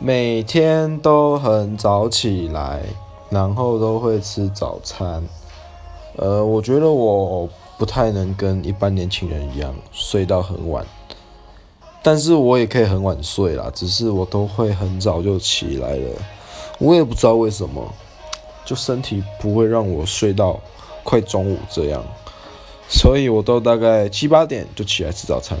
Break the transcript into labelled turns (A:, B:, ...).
A: 每天都很早起来然后都会吃早餐。呃我觉得我不太能跟一般年轻人一样睡到很晚但是我也可以很晚睡啦只是我都会很早就起来了。我也不知道为什么就身体不会让我睡到快中午这样所以我都大概七八点就起来吃早餐。